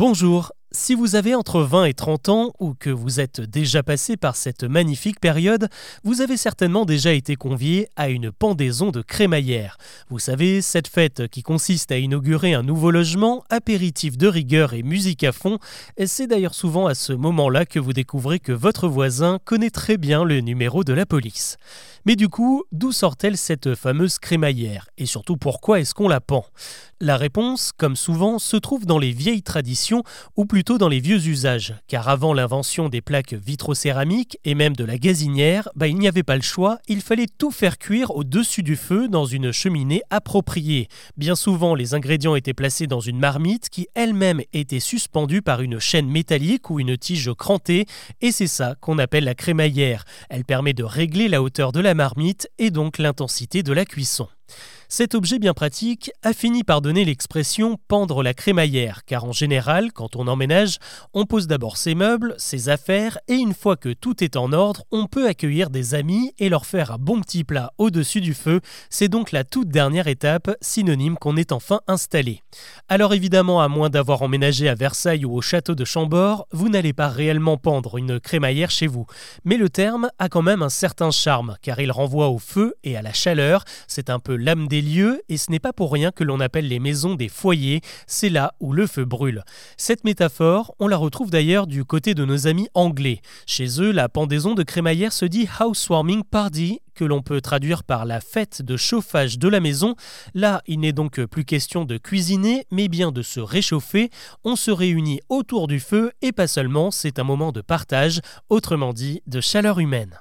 Bonjour, si vous avez entre 20 et 30 ans ou que vous êtes déjà passé par cette magnifique période, vous avez certainement déjà été convié à une pendaison de crémaillère. Vous savez, cette fête qui consiste à inaugurer un nouveau logement, apéritif de rigueur et musique à fond, c'est d'ailleurs souvent à ce moment-là que vous découvrez que votre voisin connaît très bien le numéro de la police. Mais du coup, d'où sort-elle cette fameuse crémaillère? Et surtout, pourquoi est-ce qu'on la pend? La réponse, comme souvent, se trouve dans les vieilles traditions ou plutôt dans les vieux usages. Car avant l'invention des plaques vitrocéramiques et même de la gazinière, bah, il n'y avait pas le choix, il fallait tout faire cuire au-dessus du feu dans une cheminée appropriée. Bien souvent, les ingrédients étaient placés dans une marmite qui elle-même était suspendue par une chaîne métallique ou une tige crantée, et c'est ça qu'on appelle la crémaillère. Elle permet de régler la hauteur de la marmite et donc l'intensité de la cuisson. Cet objet bien pratique a fini par donner l'expression pendre la crémaillère, car en général, quand on emménage, on pose d'abord ses meubles, ses affaires, et une fois que tout est en ordre, on peut accueillir des amis et leur faire un bon petit plat au-dessus du feu. C'est donc la toute dernière étape, synonyme qu'on est enfin installé. Alors évidemment, à moins d'avoir emménagé à Versailles ou au château de Chambord, vous n'allez pas réellement pendre une crémaillère chez vous. Mais le terme a quand même un certain charme, car il renvoie au feu et à la chaleur. C'est un peu l'âme des lieux et ce n'est pas pour rien que l'on appelle les maisons des foyers, c'est là où le feu brûle. Cette métaphore, on la retrouve d'ailleurs du côté de nos amis anglais. Chez eux, la pendaison de crémaillère se dit housewarming party, que l'on peut traduire par la fête de chauffage de la maison. Là, il n'est donc plus question de cuisiner, mais bien de se réchauffer. On se réunit autour du feu et pas seulement, c'est un moment de partage, autrement dit de chaleur humaine.